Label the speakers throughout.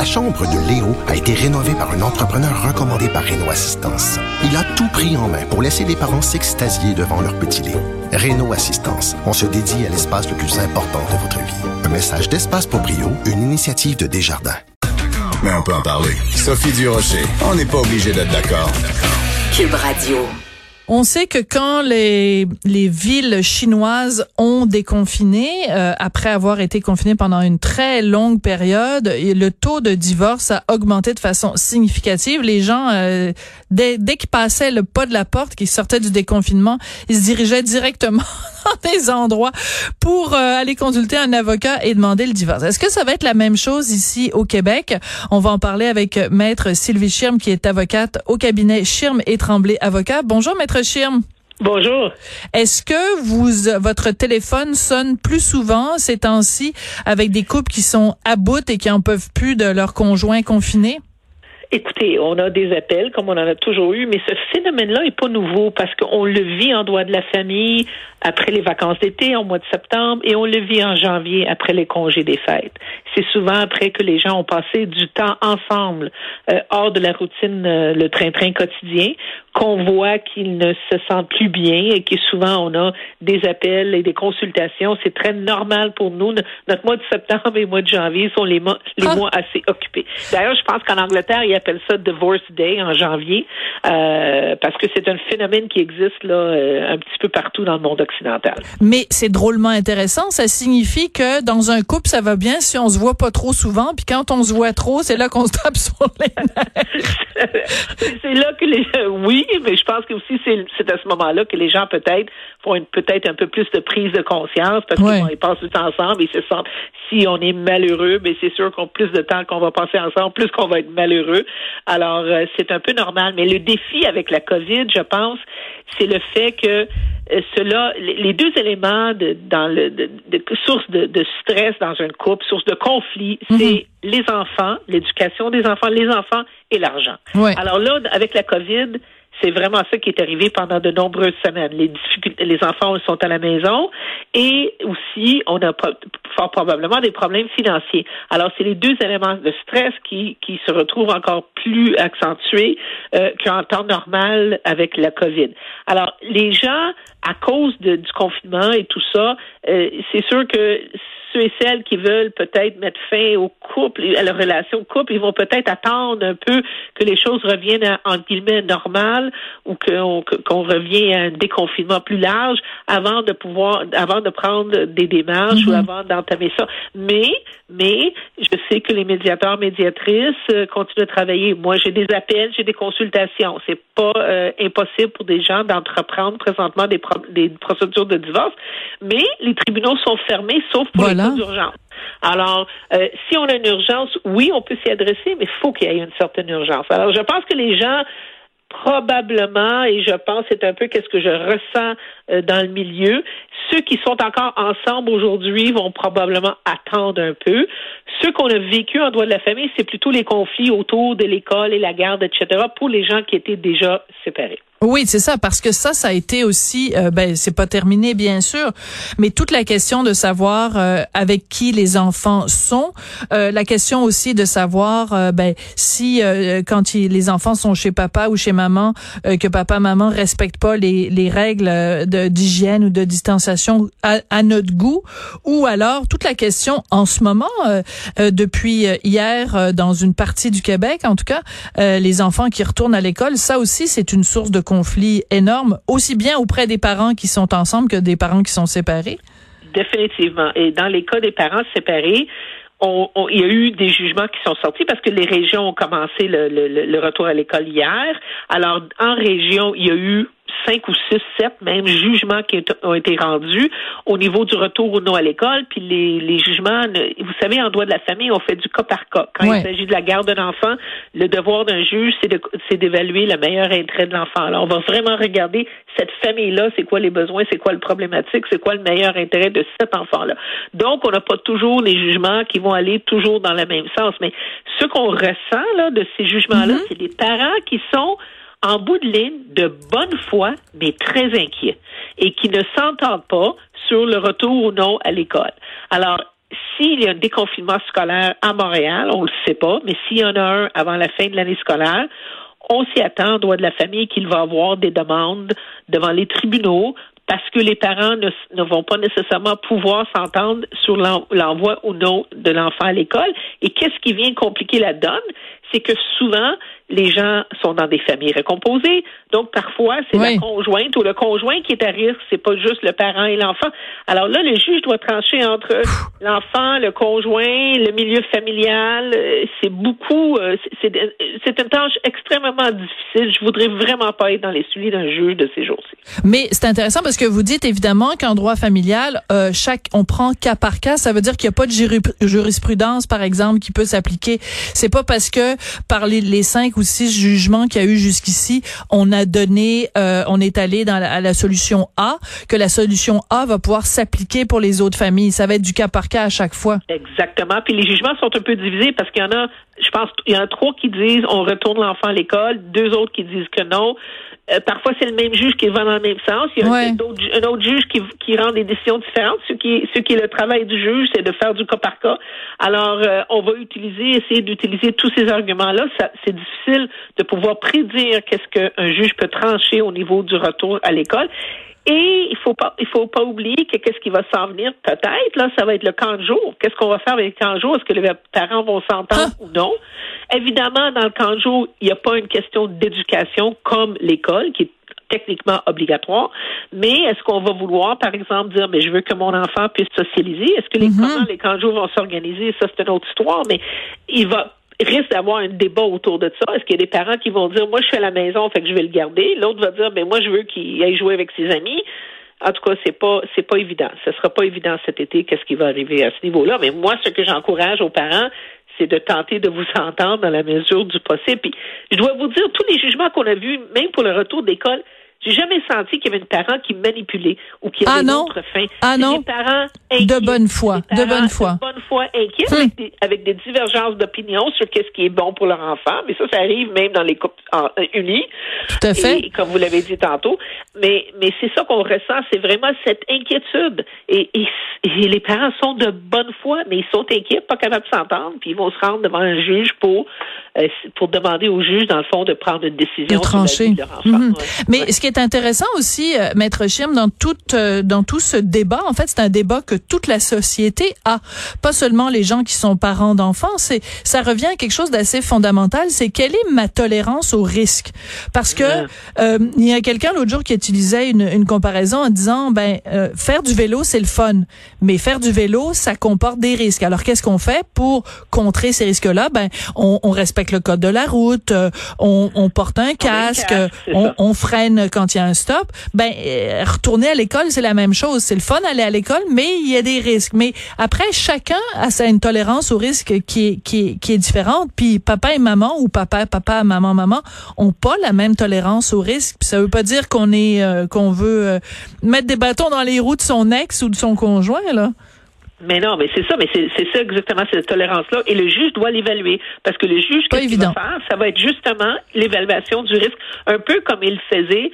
Speaker 1: La chambre de Léo a été rénovée par un entrepreneur recommandé par Renault Assistance. Il a tout pris en main pour laisser les parents s'extasier devant leur petit Léo. Renault Assistance, on se dédie à l'espace le plus important de votre vie. Un message d'Espace pour Brio, une initiative de Desjardins.
Speaker 2: Mais on peut en parler. Sophie Durocher, on n'est pas obligé d'être d'accord.
Speaker 3: Cube Radio.
Speaker 4: On sait que quand les, les villes chinoises ont déconfiné, euh, après avoir été confinées pendant une très longue période, le taux de divorce a augmenté de façon significative. Les gens, euh, dès, dès qu'ils passaient le pas de la porte, qu'ils sortaient du déconfinement, ils se dirigeaient directement dans des endroits pour euh, aller consulter un avocat et demander le divorce. Est-ce que ça va être la même chose ici au Québec? On va en parler avec Maître Sylvie Schirm, qui est avocate au cabinet Schirm et Tremblay Avocat. Bonjour, Maître Schirm.
Speaker 5: Bonjour.
Speaker 4: Est-ce que vous, votre téléphone sonne plus souvent ces temps-ci avec des couples qui sont à bout et qui en peuvent plus de leur conjoint confiné?
Speaker 5: Écoutez, on a des appels comme on en a toujours eu, mais ce phénomène-là est pas nouveau parce qu'on le vit en droit de la famille après les vacances d'été, au mois de septembre, et on le vit en janvier après les congés des fêtes. C'est souvent après que les gens ont passé du temps ensemble, euh, hors de la routine, euh, le train-train quotidien, qu'on voit qu'ils ne se sentent plus bien et que souvent on a des appels et des consultations. C'est très normal pour nous. Notre mois de septembre et mois de janvier sont les mois, les ah. mois assez occupés. D'ailleurs, je pense qu'en Angleterre, ils appellent ça Divorce Day en janvier euh, parce que c'est un phénomène qui existe là euh, un petit peu partout dans le monde occidental.
Speaker 4: Mais c'est drôlement intéressant. Ça signifie que dans un couple, ça va bien si on se voit pas trop souvent, puis quand on se voit trop, c'est là qu'on se tape sur les
Speaker 5: c'est là que les oui, mais je pense que aussi c'est à ce moment-là que les gens peut-être font peut-être un peu plus de prise de conscience parce qu'ils passent du temps ensemble et se sentent si on est malheureux, mais c'est sûr qu'on plus de temps qu'on va passer ensemble, plus qu'on va être malheureux. Alors euh, c'est un peu normal, mais le défi avec la COVID, je pense, c'est le fait que euh, cela, les deux éléments de, dans le de, de source de, de, stress dans un couple, source de conflit, mhm. c'est les enfants, l'éducation des enfants, les enfants et l'argent. Alors là, avec la COVID, c'est vraiment ça qui est arrivé pendant de nombreuses semaines. Les difficultés, les enfants sont à la maison et aussi on a fort probablement des problèmes financiers. Alors c'est les deux éléments de stress qui, qui se retrouvent encore plus accentués euh, qu'en temps normal avec la COVID. Alors les gens, à cause de, du confinement et tout ça, euh, c'est sûr que ceux et celles qui veulent peut-être mettre fin au couple, à la relation couple, ils vont peut-être attendre un peu que les choses reviennent à, en guillemets normales ou qu'on qu'on revienne à un déconfinement plus large avant de pouvoir, avant de prendre des démarches ou mhm. avant d'entamer ça. Mais, mais, je sais que les médiateurs, médiatrices euh, continuent de travailler. Moi, j'ai des appels, j'ai des consultations. C'est pas euh, impossible pour des gens d'entreprendre présentement des, des procédures de divorce, mais les tribunaux sont fermés, sauf pour les d'urgence. Alors, euh, si on a une urgence, oui, on peut s'y adresser, mais il faut qu'il y ait une certaine urgence. Alors, je pense que les gens probablement, et je pense c'est un peu qu'est-ce que je ressens euh, dans le milieu, ceux qui sont encore ensemble aujourd'hui vont probablement attendre un peu. Ceux qu'on a vécu en droit de la famille, c'est plutôt les conflits autour de l'école et la garde, etc., pour les gens qui étaient déjà séparés.
Speaker 4: Oui, c'est ça, parce que ça, ça a été aussi, euh, ben, c'est pas terminé bien sûr, mais toute la question de savoir euh, avec qui les enfants sont, euh, la question aussi de savoir, ben, si quand les enfants sont chez papa ou chez maman, que papa maman respectent pas les, les règles d'hygiène ou de distanciation à, à, notre goût, ou alors toute la question en ce moment, depuis hier dans une partie du Québec, en tout cas, les enfants qui retournent à l'école, ça aussi c'est une source de conflit énorme, aussi bien auprès des parents qui sont ensemble que des parents qui sont séparés?
Speaker 5: Définitivement. Et dans les cas des parents séparés, on, il y a eu des jugements qui sont sortis parce que les régions ont commencé le, le retour à l'école hier. Alors, en région, il y a eu cinq ou six, sept même jugements qui ont été rendus au niveau du retour ou non à l'école. Puis les, les jugements, vous savez, en droit de la famille, on fait du cas par cas. Quand il s'agit de la garde d'un enfant, le devoir d'un juge, c'est d'évaluer le meilleur intérêt de l'enfant. Alors, on va vraiment regarder cette famille-là, c'est quoi les besoins, c'est quoi le problématique, c'est quoi le meilleur intérêt de cet enfant-là. Donc, on n'a pas toujours les jugements qui vont aller toujours dans le même sens. Mais ce qu'on ressent là, de ces jugements-là, mm-hmm. c'est des parents qui sont en bout de ligne de bonne foi, mais très inquiets, et qui ne s'entendent pas sur le retour ou non à l'école. Alors, s'il y a un déconfinement scolaire à Montréal, on le sait pas, mais s'il y en a un avant la fin de l'année scolaire, on s'y attend, droit de la famille, qu'il va avoir des demandes devant les tribunaux parce que les parents ne, ne vont pas nécessairement pouvoir s'entendre sur l'envoi ou non de l'enfant à l'école. Et qu'est-ce qui vient compliquer la donne? C'est que souvent, les gens sont dans des familles recomposées. Donc, parfois, c'est la conjointe ou le conjoint qui est à risque. C'est pas juste le parent et l'enfant. Alors là, le juge doit trancher entre l'enfant, le conjoint, le milieu familial. Euh, c'est beaucoup, euh, c'est une tâche extrêmement difficile. Je voudrais vraiment pas être dans les souliers d'un juge de ces jours-ci.
Speaker 4: Mais c'est intéressant parce que vous dites évidemment qu'en droit familial, euh, chaque, on prend cas par cas. Ça veut dire qu'il n'y a pas de jurisprudence, par exemple, qui peut s'appliquer. C'est pas parce que par les, cinq ou six jugements qu'il y a eu jusqu'ici, on a donné, euh, on est allé dans à la solution A, que la solution A va pouvoir s'appliquer pour les autres familles. Ça va être du cas par cas à chaque fois.
Speaker 5: Exactement. Puis les jugements sont un peu divisés parce qu'il y en a, je pense, il y en a trois qui disent on retourne l'enfant à l'école, deux autres qui disent que non. Euh, parfois, c'est le même juge qui va dans le même sens. Il y a un, autre, juge qui, qui, rend des décisions différentes. Ce qui, ce qui est le travail du juge, c'est de faire du cas par cas. Alors, euh, on va utiliser, essayer d'utiliser tous ces arguments-là. C'est difficile de pouvoir prédire qu'est-ce qu'un juge peut trancher au niveau du retour à l'école. Et il faut pas, il faut pas oublier que qu'est-ce qui va s'en venir peut-être là, ça va être le camp de jour. Qu'est-ce qu'on va faire avec le camp de jour? Est-ce que les parents vont s'entendre ah. ou non? Évidemment, dans le camp de jour, il n'y a pas une question d'éducation comme l'école qui est techniquement obligatoire, mais est-ce qu'on va vouloir, par exemple, dire, mais je veux que mon enfant puisse socialiser? Est-ce que les, mm les camps de jour vont s'organiser? Ça, c'est une autre histoire, mais il va risque d'avoir un débat autour de ça. Est-ce qu'il y a des parents qui vont dire, moi, je suis à la maison, fait que je vais le garder? L'autre va dire, mais moi, je veux qu'il aille jouer avec ses amis. En tout cas, c'est pas c'est pas évident. Ce sera pas évident cet été qu'est-ce qui va arriver à ce niveau-là. Mais moi, ce que j'encourage aux parents, c'est de tenter de vous entendre dans la mesure du possible. Puis, je dois vous dire, tous les jugements qu'on a vus, même pour le retour d'école, j'ai jamais senti qu'il y avait un parent qui manipulait ou qui avait ah non? d'autres fins.
Speaker 4: Ah non? Des parents inquiets. De bonne foi. De bonne foi.
Speaker 5: De bonne foi inquiets hum. avec, des, divergences d'opinion sur qu'est-ce qui est bon pour leur enfant. Mais ça, ça arrive même dans les couples euh, unis.
Speaker 4: Tout à fait.
Speaker 5: comme vous l'avez dit tantôt. Mais, mais c'est ça qu'on ressent. C'est vraiment cette inquiétude. Et, et, les parents sont de bonne foi, mais ils sont inquiets, pas capables de s'entendre. Puis ils vont se rendre devant un juge pour, euh, pour demander au juge, dans le fond, de prendre une décision.
Speaker 4: De trancher. leur enfant. Hum. Mais ce qui est intéressant aussi, euh, Maître Chim, dans tout, euh, dans tout ce débat, en fait, c'est un débat que toute la société a. Pas seulement les gens qui sont parents d'enfants, c'est, ça revient à quelque chose d'assez fondamental, c'est quelle est ma tolérance au risque? Parce que, euh, il y a quelqu'un l'autre jour qui utilisait une, une comparaison en disant, ben, faire du vélo, c'est le fun. Mais faire du vélo, ça comporte des risques. Alors, qu'est-ce qu'on fait pour contrer ces risques-là? Ben, on, on, respecte le code de la route, on, on porte un casque, on, on freine quand il y a un stop, ben euh, retourner à l'école, c'est la même chose. C'est le fun d'aller à l'école, mais il y a des risques. Mais après, chacun a sa une tolérance au risque qui est, qui est, qui est différente. Puis papa et maman ou papa, papa, maman, maman ont pas la même tolérance au risque. Puis ça veut pas dire qu'on est euh, qu'on veut euh, mettre des bâtons dans les roues de son ex ou de son conjoint là.
Speaker 5: Mais non, mais c'est ça, mais c'est ça exactement cette tolérance-là. Et le juge doit l'évaluer. Parce que le juge, qu'est-ce qu'il va faire? Ça va être justement l'évaluation du risque, un peu comme il faisait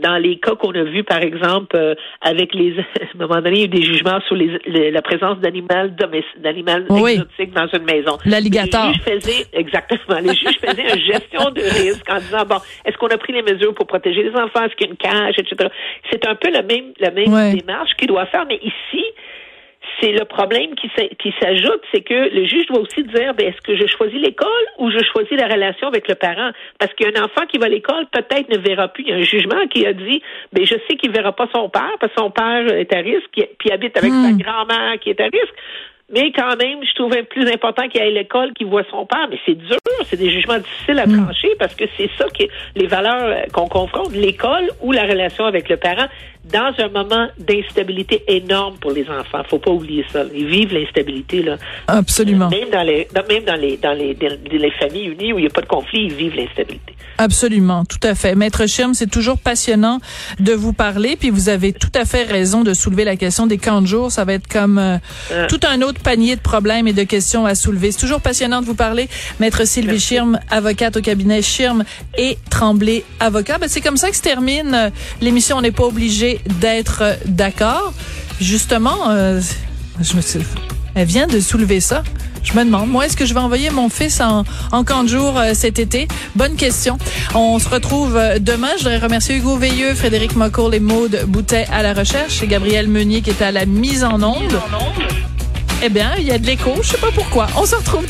Speaker 5: dans les cas qu'on a vus, par exemple, euh, avec les, à un moment donné, il y a eu des jugements sur les, la présence d'animal d'animal exotiques dans une maison.
Speaker 4: L'alligator.
Speaker 5: Les juges faisaient, exactement, les juges faisaient une gestion de risque en disant, bon, est-ce qu'on a pris les mesures pour protéger les enfants, est-ce qu'il y a une cage, etc. C'est un peu la même, la même démarche qu'il doit faire, mais ici, c'est le problème qui s'ajoute, c'est que le juge doit aussi dire, ben, est-ce que je choisis l'école ou je choisis la relation avec le parent? Parce qu'un enfant qui va à l'école, peut-être ne verra plus. Il y a un jugement qui a dit, ben, je sais qu'il verra pas son père parce que son père est à risque, puis habite avec sa hmm. grand-mère qui est à risque. Mais quand même, je trouvais plus important qu'il aille à l'école, qu'il voit son père. Mais c'est dur, c'est des jugements difficiles à hmm. trancher parce que c'est ça qui les valeurs qu'on confronte, l'école ou la relation avec le parent dans un moment d'instabilité énorme pour les enfants. Faut pas oublier ça. Ils vivent l'instabilité là.
Speaker 4: Absolument.
Speaker 5: Même dans les, même dans les, dans les, les familles unies où il n'y a pas de conflit, ils vivent l'instabilité.
Speaker 4: Absolument, tout à fait. Maître Schirm, c'est toujours passionnant de vous parler, puis vous avez tout à fait raison de soulever la question des camps de jour. Ça va être comme euh, ah. tout un autre panier de problèmes et de questions à soulever. C'est toujours passionnant de vous parler. Maître Sylvie Schirm, avocate au cabinet Schirm et Tremblay, avocat. Ben, c'est comme ça que se termine euh, l'émission. On n'est pas obligé d'être d'accord. Justement, euh, je me suis Elle vient de soulever ça. Je me demande, moi, est-ce que je vais envoyer mon fils en, en camp de jour euh, cet été? Bonne question. On se retrouve euh, demain. Je voudrais remercier Hugo Veilleux, Frédéric Mocourt, et Maude Boutet à la recherche et Gabriel Meunier qui est à la mise en onde. Eh bien, il y a de l'écho. Je sais pas pourquoi. On se retrouve